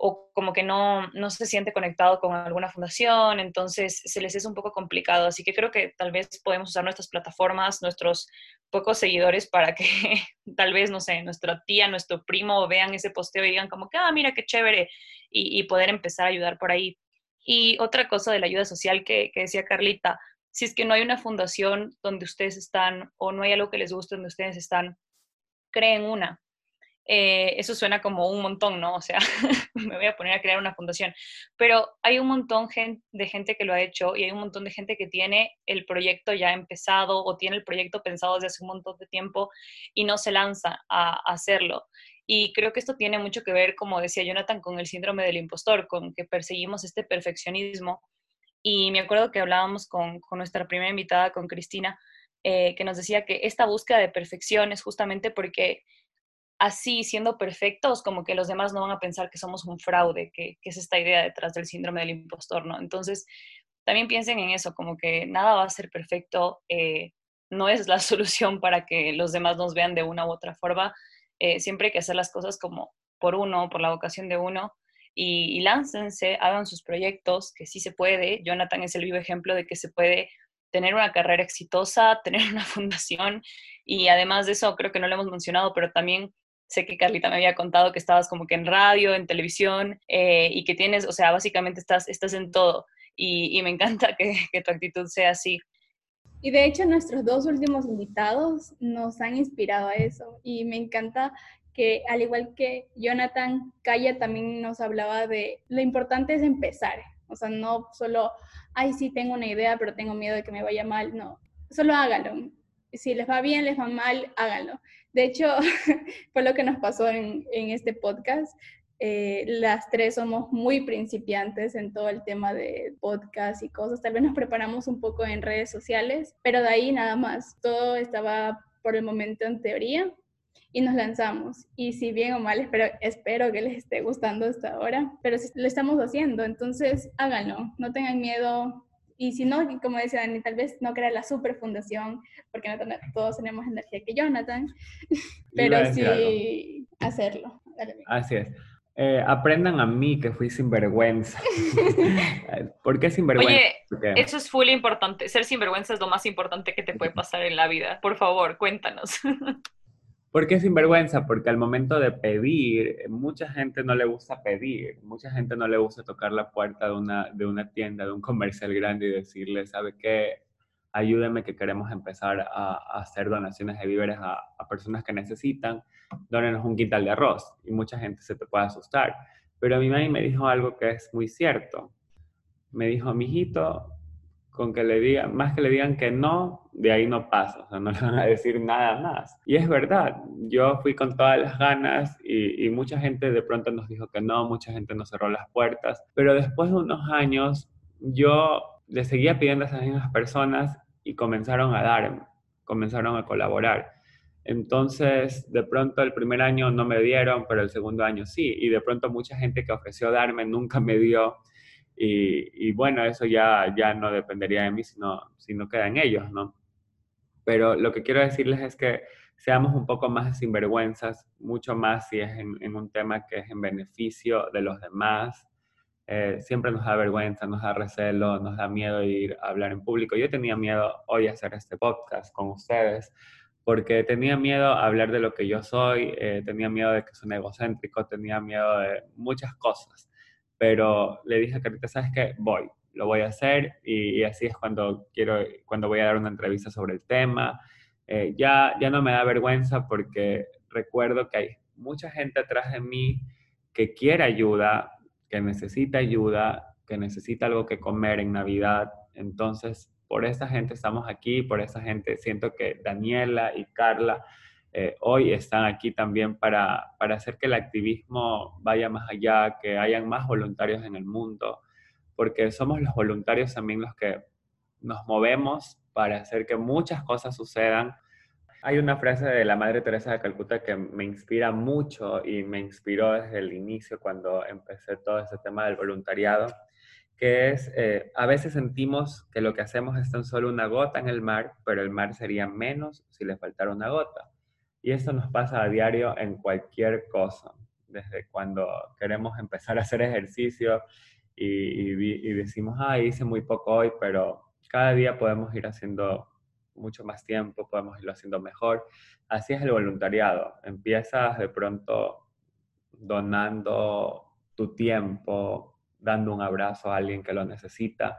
o como que no, no se siente conectado con alguna fundación, entonces se les es un poco complicado. Así que creo que tal vez podemos usar nuestras plataformas, nuestros pocos seguidores para que tal vez, no sé, nuestra tía, nuestro primo vean ese posteo y digan como que, ah, mira qué chévere, y, poder empezar a ayudar por ahí. Y otra cosa de la ayuda social que, que decía Carlita, si es que no hay una fundación donde ustedes están o no hay algo que les guste donde ustedes están, creen una eh, eso suena como un montón, ¿no? O sea, me voy a poner a crear una fundación. Pero hay un montón de gente que lo ha hecho y hay un montón de gente que tiene el proyecto ya empezado o tiene el proyecto pensado desde hace un montón de tiempo y no se lanza a, hacerlo. Y creo que esto tiene mucho que ver, como decía Jonathan, con el síndrome del impostor, con que perseguimos este perfeccionismo. Y me acuerdo que hablábamos con, nuestra primera invitada, con Cristina, eh, que nos decía que esta búsqueda de perfección es justamente porque así siendo perfectos, como que los demás no van a pensar que somos un fraude, que, es esta idea detrás del síndrome del impostor, ¿no? Entonces, también piensen en eso, como que nada va a ser perfecto, eh, no es la solución para que los demás nos vean de una u otra forma, eh, siempre hay que hacer las cosas como por uno, por la vocación de uno, y, y láncense, hagan sus proyectos, que sí se puede, Jonathan es el vivo ejemplo de que se puede tener una carrera exitosa, tener una fundación y además de eso, creo que no lo hemos mencionado, pero también sé que Carlita me había contado que estabas como que en radio, en televisión eh, y que tienes, o sea, básicamente estás, estás en todo y, me encanta que, que, tu actitud sea así. Y de hecho nuestros dos últimos invitados nos han inspirado a eso y me encanta que al igual que Jonathan, Kaya también nos hablaba de lo importante es empezar, o sea, no solo, ay, sí, tengo una idea, pero tengo miedo de que me vaya mal, no, solo háganlo. Si les va bien, les va mal, háganlo. De hecho, fue lo que nos pasó en, este podcast. Eh, las tres somos muy principiantes en todo el tema de podcast y cosas. Tal vez nos preparamos un poco en redes sociales, pero de ahí nada más. Todo estaba por el momento en teoría y nos lanzamos. Y si bien o mal, espero, espero que les esté gustando hasta ahora, pero si lo estamos haciendo, entonces háganlo. No tengan miedo, y si no, como decía Dani, tal vez no crea la super fundación, porque no todos tenemos energía que Jonathan, pero sí hacerlo. Así es. Eh, aprendan a mí que fui sinvergüenza. ¿Por qué sinvergüenza? Oye, eso es full importante. Ser sinvergüenza es lo más importante que te puede pasar en la vida. Por favor, cuéntanos. ¿Por qué sinvergüenza? Porque al momento de pedir, mucha gente no le gusta pedir, mucha gente no le gusta tocar la puerta de una, de una tienda, de un comercial grande y decirle, ¿sabe qué? Ayúdeme que queremos empezar a, hacer donaciones de víveres a, a, personas que necesitan, dónenos un quintal de arroz. Y mucha gente se te puede asustar. Pero a mi mami me dijo algo que es muy cierto. Me dijo, mijito, con que le digan, más que le digan que no, de ahí no pasa, o sea, no le van a decir nada más. Y es verdad, yo fui con todas las ganas y, mucha gente de pronto nos dijo que no, mucha gente nos cerró las puertas, pero después de unos años yo le seguía pidiendo a esas mismas personas y comenzaron a darme, comenzaron a colaborar. Entonces, de pronto el primer año no me dieron, pero el segundo año sí, y de pronto mucha gente que ofreció darme nunca me dio y, bueno, eso ya, ya no dependería de mí, sino, sino queda en ellos, ¿no? Pero lo que quiero decirles es que seamos un poco más sinvergüenzas, mucho más si es en, un tema que es en beneficio de los demás. Eh, siempre nos da vergüenza, nos da recelo, nos da miedo ir a hablar en público. Yo tenía miedo hoy a hacer este podcast con ustedes porque tenía miedo a hablar de lo que yo soy, eh, tenía miedo de que soy egocéntrico, tenía miedo de muchas cosas pero le dije a Carita, ¿sabes qué? Voy, lo voy a hacer y, así es cuando quiero, cuando voy a dar una entrevista sobre el tema. Eh, ya, ya no me da vergüenza porque recuerdo que hay mucha gente atrás de mí que quiere ayuda, que necesita ayuda, que necesita algo que comer en Navidad. Entonces, por esa gente estamos aquí, por esa gente siento que Daniela y Carla eh, hoy están aquí también para, para hacer que el activismo vaya más allá, que hayan más voluntarios en el mundo, porque somos los voluntarios también los que nos movemos para hacer que muchas cosas sucedan. Hay una frase de la Madre Teresa de Calcuta que me inspira mucho y me inspiró desde el inicio cuando empecé todo ese tema del voluntariado, que es, eh, a veces sentimos que lo que hacemos es tan solo una gota en el mar, pero el mar sería menos si le faltara una gota. Y eso nos pasa a diario en cualquier cosa. desde cuando queremos empezar a hacer ejercicio y, decimos, ah, hice muy poco hoy, pero cada día podemos ir haciendo mucho más tiempo, podemos irlo haciendo mejor. Así es el voluntariado. Empiezas de pronto donando tu tiempo, dando un abrazo a alguien que lo necesita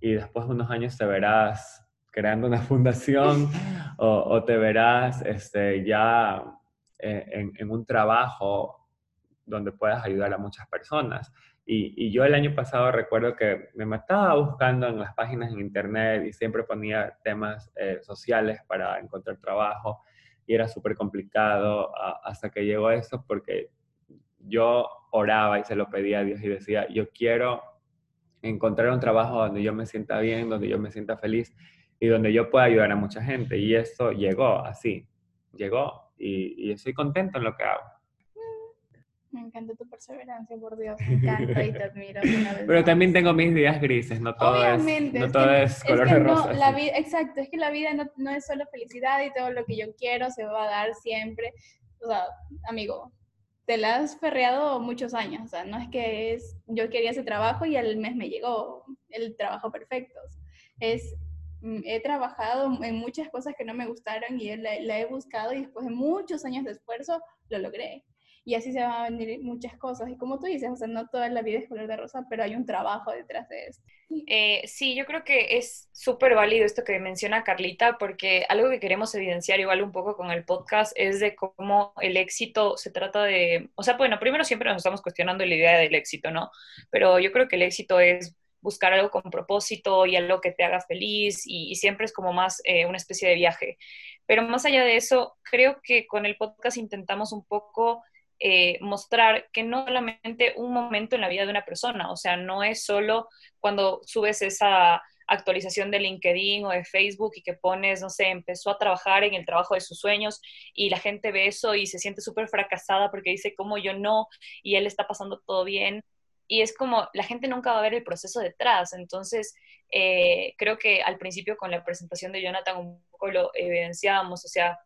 y después de unos años te verás creando una fundación o, te verás este, ya eh, en, un trabajo donde puedas ayudar a muchas personas. Y, yo el año pasado recuerdo que me mataba buscando en las páginas en internet y siempre ponía temas eh, sociales para encontrar trabajo y era súper complicado hasta que llegó eso porque yo oraba y se lo pedía a Dios y decía, yo quiero encontrar un trabajo donde yo me sienta bien, donde yo me sienta feliz y donde yo pueda ayudar a mucha gente. Y eso llegó así, llegó y, estoy contento en lo que hago. Me encanta tu perseverancia, por Dios, me encanta y te admiro. Pero también tengo mis días grises, no todo es, no todo es, color de rosa. la vida, exacto, es que la vida no, no es solo felicidad y todo lo que yo quiero se va a dar siempre. O sea, amigo, te la has ferreado muchos años, o sea, no es que es, yo quería ese trabajo y al mes me llegó el trabajo perfecto. Es, he trabajado en muchas cosas que no me gustaron y la, la he buscado y después de muchos años de esfuerzo lo logré y así se van a venir muchas cosas. Y como tú dices, o sea, no toda la vida es color de rosa, pero hay un trabajo detrás de esto. Eh, sí, yo creo que es súper válido esto que menciona Carlita, porque algo que queremos evidenciar igual un poco con el podcast es de cómo el éxito se trata de, o sea, bueno, primero siempre nos estamos cuestionando la idea del éxito, ¿no? Pero yo creo que el éxito es buscar algo con propósito y algo que te haga feliz y, siempre es como más eh, una especie de viaje. Pero más allá de eso, creo que con el podcast intentamos un poco eh, mostrar que no solamente un momento en la vida de una persona, o sea, no es solo cuando subes esa actualización de LinkedIn o de Facebook y que pones, no sé, empezó a trabajar en el trabajo de sus sueños y la gente ve eso y se siente súper fracasada porque dice, ¿cómo yo no? Y él está pasando todo bien. Y es como, la gente nunca va a ver el proceso detrás. Entonces, eh, creo que al principio con la presentación de Jonathan un poco lo evidenciábamos, o sea,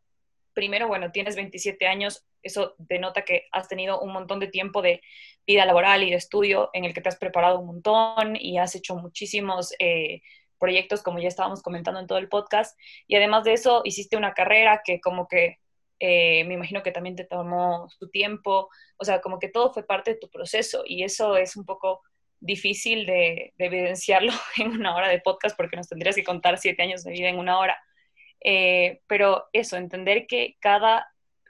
primero, bueno, tienes 27 años, eso denota que has tenido un montón de tiempo de vida laboral y de estudio en el que te has preparado un montón y has hecho muchísimos eh, proyectos, como ya estábamos comentando en todo el podcast. Y además de eso, hiciste una carrera que como que eh, me imagino que también te tomó su tiempo. O sea, como que todo fue parte de tu proceso y eso es un poco difícil de, evidenciarlo en una hora de podcast porque nos tendrías que contar siete años de vida en una hora. Eh, pero eso, entender que cada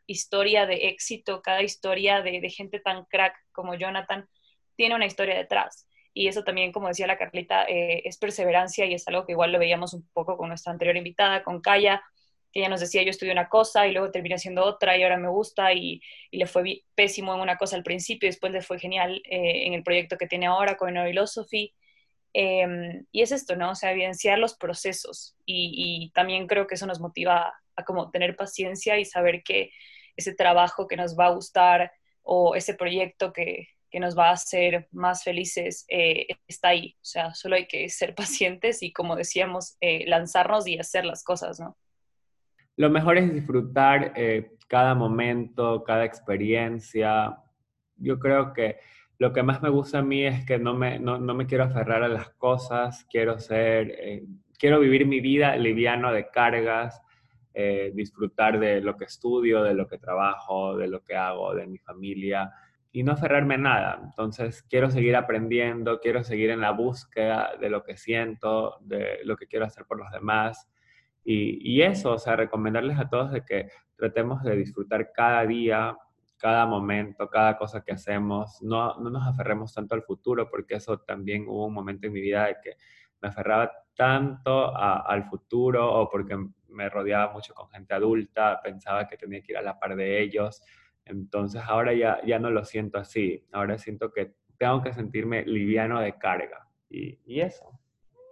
historia de éxito, cada historia de, gente tan crack como Jonathan tiene una historia detrás. Y eso también, como decía la Carlita, eh, es perseverancia y es algo que igual lo veíamos un poco con nuestra anterior invitada, con Kaya, que ella nos decía, yo estudié una cosa y luego terminé haciendo otra y ahora me gusta y, le fue pésimo en una cosa al principio y después le fue genial eh, en el proyecto que tiene ahora con Philosophy. Em, y es esto, ¿no? O sea, evidenciar los procesos y, y, también creo que eso nos motiva a como tener paciencia y saber que ese trabajo que nos va a gustar o ese proyecto que, nos va a hacer más felices eh, está ahí. O sea, solo hay que ser pacientes y, como decíamos, eh, lanzarnos y hacer las cosas, ¿no? Lo mejor es disfrutar eh, cada momento, cada experiencia. Yo creo que lo que más me gusta a mí es que no me, no, no me quiero aferrar a las cosas, quiero ser, quiero vivir mi vida liviano de cargas, eh, disfrutar de lo que estudio, de lo que trabajo, de lo que hago, de mi familia y no aferrarme a nada. Entonces, quiero seguir aprendiendo, quiero seguir en la búsqueda de lo que siento, de lo que quiero hacer por los demás. Y, eso, o sea, recomendarles a todos de que tratemos de disfrutar cada día, cada momento, cada cosa que hacemos. No, no nos aferremos tanto al futuro, porque eso también hubo un momento en mi vida de que me aferraba tanto al futuro o porque me rodeaba mucho con gente adulta, pensaba que tenía que ir a la par de ellos. Entonces ahora ya, ya no lo siento así, ahora siento que tengo que sentirme liviano de carga y, y eso.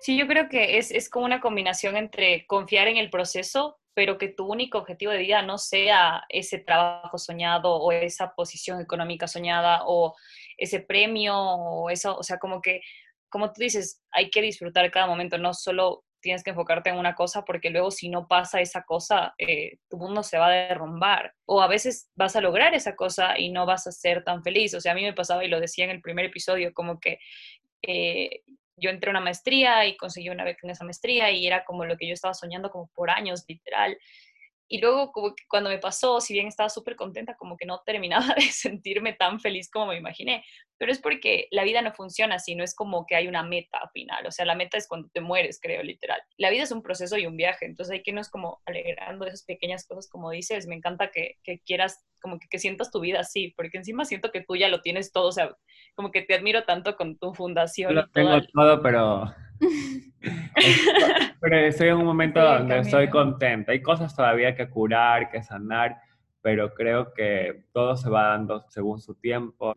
Sí, yo creo que es, es como una combinación entre confiar en el proceso, pero que tu único objetivo de vida no sea ese trabajo soñado o esa posición económica soñada o ese premio o eso, o sea, como que como tú dices, hay que disfrutar cada momento, no solo tienes que enfocarte en una cosa porque luego si no pasa esa cosa, eh, tu mundo se va a derrumbar. O a veces vas a lograr esa cosa y no vas a ser tan feliz. O sea, a mí me pasaba y lo decía en el primer episodio, como que eh, yo entré a una maestría y conseguí una beca en esa maestría y era como lo que yo estaba soñando como por años, literal. Y luego como que cuando me pasó, si bien estaba súper contenta, como que no terminaba de sentirme tan feliz como me imaginé. Pero es porque la vida no funciona así, no es como que hay una meta final. O sea, la meta es cuando te mueres, creo, literal. La vida es un proceso y un viaje, entonces hay que irnos como alegrando de esas pequeñas cosas, como dices. Me encanta que, que quieras, como que, que, sientas tu vida así, porque encima siento que tú ya lo tienes todo. O sea, como que te admiro tanto con tu fundación. Lo tengo todo, pero... pero estoy en un momento donde estoy contenta. Hay cosas todavía que curar, que sanar, pero creo que todo se va dando según su tiempo.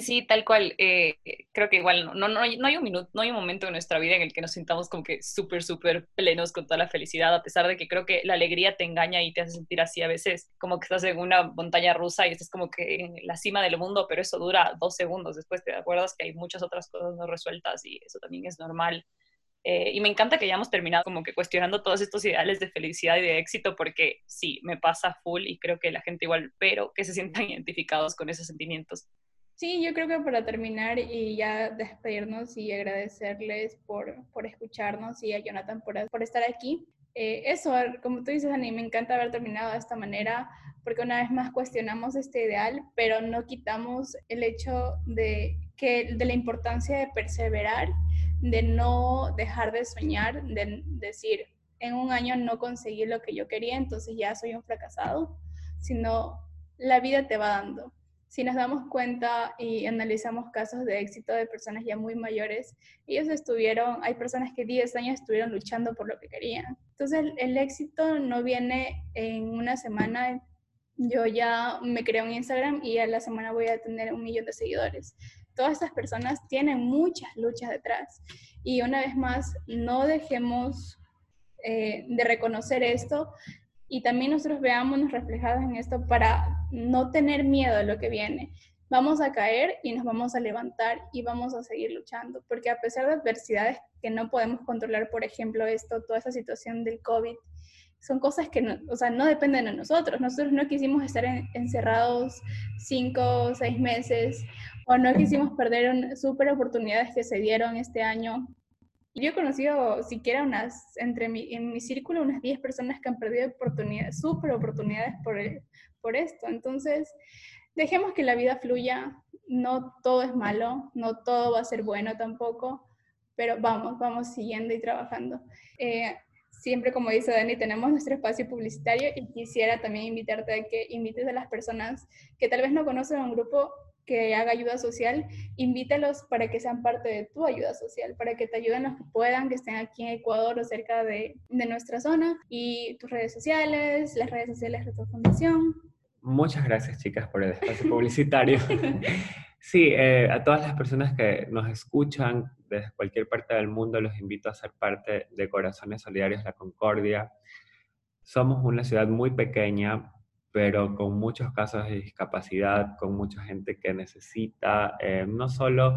Sí, tal cual. Eh, creo que igual no, no, no, hay, un minuto, no hay un momento en nuestra vida en el que nos sintamos como que súper, súper plenos con toda la felicidad, a pesar de que creo que la alegría te engaña y te hace sentir así a veces, como que estás en una montaña rusa y estás como que en la cima del mundo, pero eso dura dos segundos. Después te acuerdas que hay muchas otras cosas no resueltas y eso también es normal. Eh, y me encanta que hayamos terminado como que cuestionando todos estos ideales de felicidad y de éxito, porque sí, me pasa full y creo que la gente igual, pero que se sientan identificados con esos sentimientos. Sí, yo creo que para terminar y ya despedirnos y agradecerles por, por escucharnos y a Jonathan por, por estar aquí. Eh, eso, como tú dices, Ani, me encanta haber terminado de esta manera porque una vez más cuestionamos este ideal, pero no quitamos el hecho de, que, de la importancia de perseverar, de no dejar de soñar, de decir, en un año no conseguí lo que yo quería, entonces ya soy un fracasado, sino la vida te va dando si nos damos cuenta y analizamos casos de éxito de personas ya muy mayores, ellos estuvieron, hay personas que 10 años estuvieron luchando por lo que querían. Entonces el, éxito no viene en una semana. Yo ya me creé un Instagram y a la semana voy a tener un millón de seguidores. Todas estas personas tienen muchas luchas detrás. Y una vez más, no dejemos eh, de reconocer esto y también nosotros veámonos reflejados en esto para no tener miedo a lo que viene. Vamos a caer y nos vamos a levantar y vamos a seguir luchando, porque a pesar de adversidades que no podemos controlar, por ejemplo, esto, toda esa situación del COVID, son cosas que no, o sea, no dependen de nosotros. Nosotros no quisimos estar encerrados cinco o seis meses o no quisimos perder super oportunidades que se dieron este año yo he conocido siquiera unas, entre mi, en mi círculo, unas 10 personas que han perdido oportunidades, súper oportunidades por, por esto. Entonces, dejemos que la vida fluya, no todo es malo, no todo va a ser bueno tampoco, pero vamos, vamos siguiendo y trabajando. Eh, siempre, como dice Dani, tenemos nuestro espacio publicitario y quisiera también invitarte a que invites a las personas que tal vez no conocen un grupo que haga ayuda social, invítalos para que sean parte de tu ayuda social, para que te ayuden los que puedan, que estén aquí en Ecuador o cerca de, de nuestra zona, y tus redes sociales, las redes sociales de tu fundación. Muchas gracias, chicas, por el espacio publicitario. Sí, eh, a todas las personas que nos escuchan desde cualquier parte del mundo, los invito a ser parte de Corazones Solidarios La Concordia. Somos una ciudad muy pequeña, pero con muchos casos de discapacidad, con mucha gente que necesita eh, no solo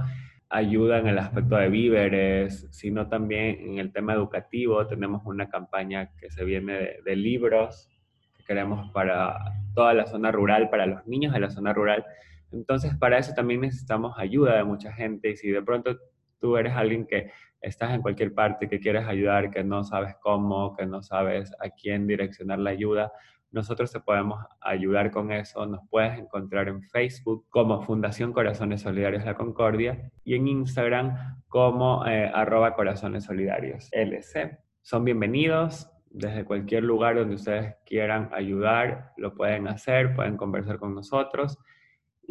ayuda en el aspecto de víveres, sino también en el tema educativo. Tenemos una campaña que se viene de, libros que queremos para toda la zona rural, para los niños de la zona rural. Entonces, para eso también necesitamos ayuda de mucha gente y si de pronto tú eres alguien que estás en cualquier parte, que quieres ayudar, que no sabes cómo, que no sabes a quién direccionar la ayuda, nosotros te podemos ayudar con eso. Nos puedes encontrar en Facebook como Fundación Corazones Solidarios La Concordia y en Instagram como eh, arroba Corazones Solidarios LC. Son bienvenidos desde cualquier lugar donde ustedes quieran ayudar, lo pueden hacer, pueden conversar con nosotros.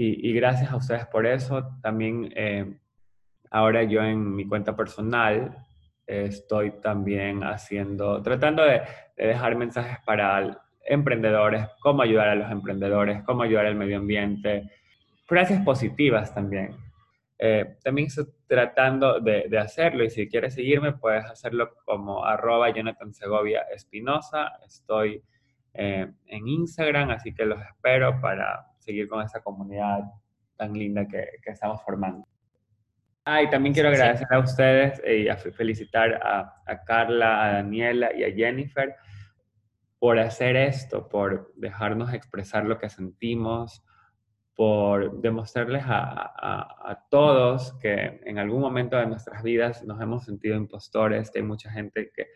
Y, gracias a ustedes por eso. También eh, ahora yo en mi cuenta personal estoy también haciendo, tratando de, de dejar mensajes para emprendedores, cómo ayudar a los emprendedores, cómo ayudar al medio ambiente, frases positivas también. Eh, también estoy tratando de, de, hacerlo y si quieres seguirme puedes hacerlo como arroba Jonathan Segovia Espinosa. Estoy eh, en Instagram, así que los espero para seguir con esta comunidad tan linda que, que estamos formando. Ah, y también quiero agradecer a ustedes y a felicitar a, a Carla, a Daniela y a Jennifer por hacer esto, por dejarnos expresar lo que sentimos, por demostrarles a, todos que en algún momento de nuestras vidas nos hemos sentido impostores, que hay mucha gente que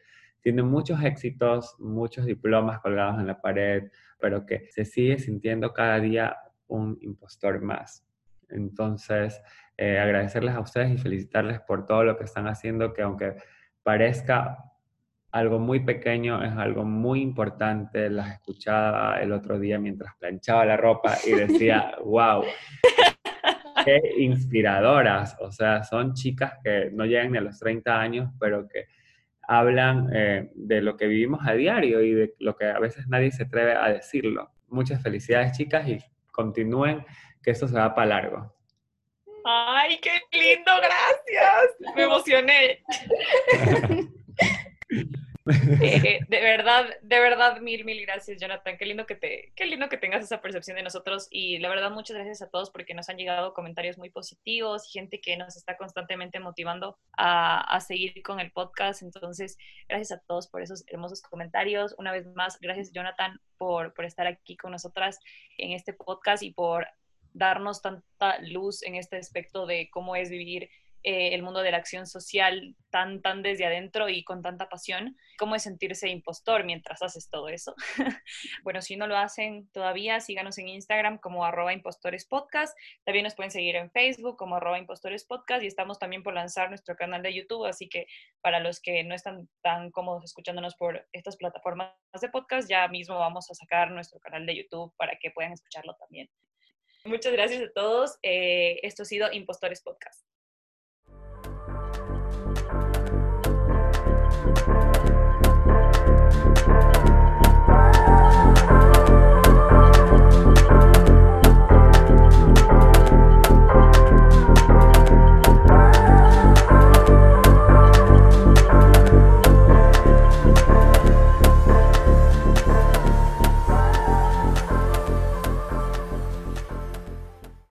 tiene muchos éxitos, muchos diplomas colgados en la pared, pero que se sigue sintiendo cada día un impostor más. Entonces, eh, agradecerles a ustedes y felicitarles por todo lo que están haciendo, que aunque parezca algo muy pequeño, es algo muy importante. Las escuchaba el otro día mientras planchaba la ropa y decía, wow, qué inspiradoras. O sea, son chicas que no llegan ni a los 30 años, pero que hablan eh, de lo que vivimos a diario y de lo que a veces nadie se atreve a decirlo. Muchas felicidades, chicas, y continúen, que esto se va para largo. ¡Ay, qué lindo! Gracias. Me emocioné. De verdad, de verdad, mil, mil gracias, Jonathan. Qué lindo que te, qué lindo que tengas esa percepción de nosotros y la verdad muchas gracias a todos porque nos han llegado comentarios muy positivos, gente que nos está constantemente motivando a, a seguir con el podcast. Entonces, gracias a todos por esos hermosos comentarios. Una vez más, gracias, Jonathan, por, por estar aquí con nosotras en este podcast y por darnos tanta luz en este aspecto de cómo es vivir eh, el mundo de la acción social tan, tan desde adentro y con tanta pasión, cómo es sentirse impostor mientras haces todo eso. bueno, si no lo hacen todavía, síganos en Instagram como arroba impostores podcast. También nos pueden seguir en Facebook como arroba impostores podcast y estamos también por lanzar nuestro canal de YouTube, así que para los que no están tan cómodos escuchándonos por estas plataformas de podcast, ya mismo vamos a sacar nuestro canal de YouTube para que puedan escucharlo también. Muchas gracias a todos. Eh, esto ha sido Impostores Podcast.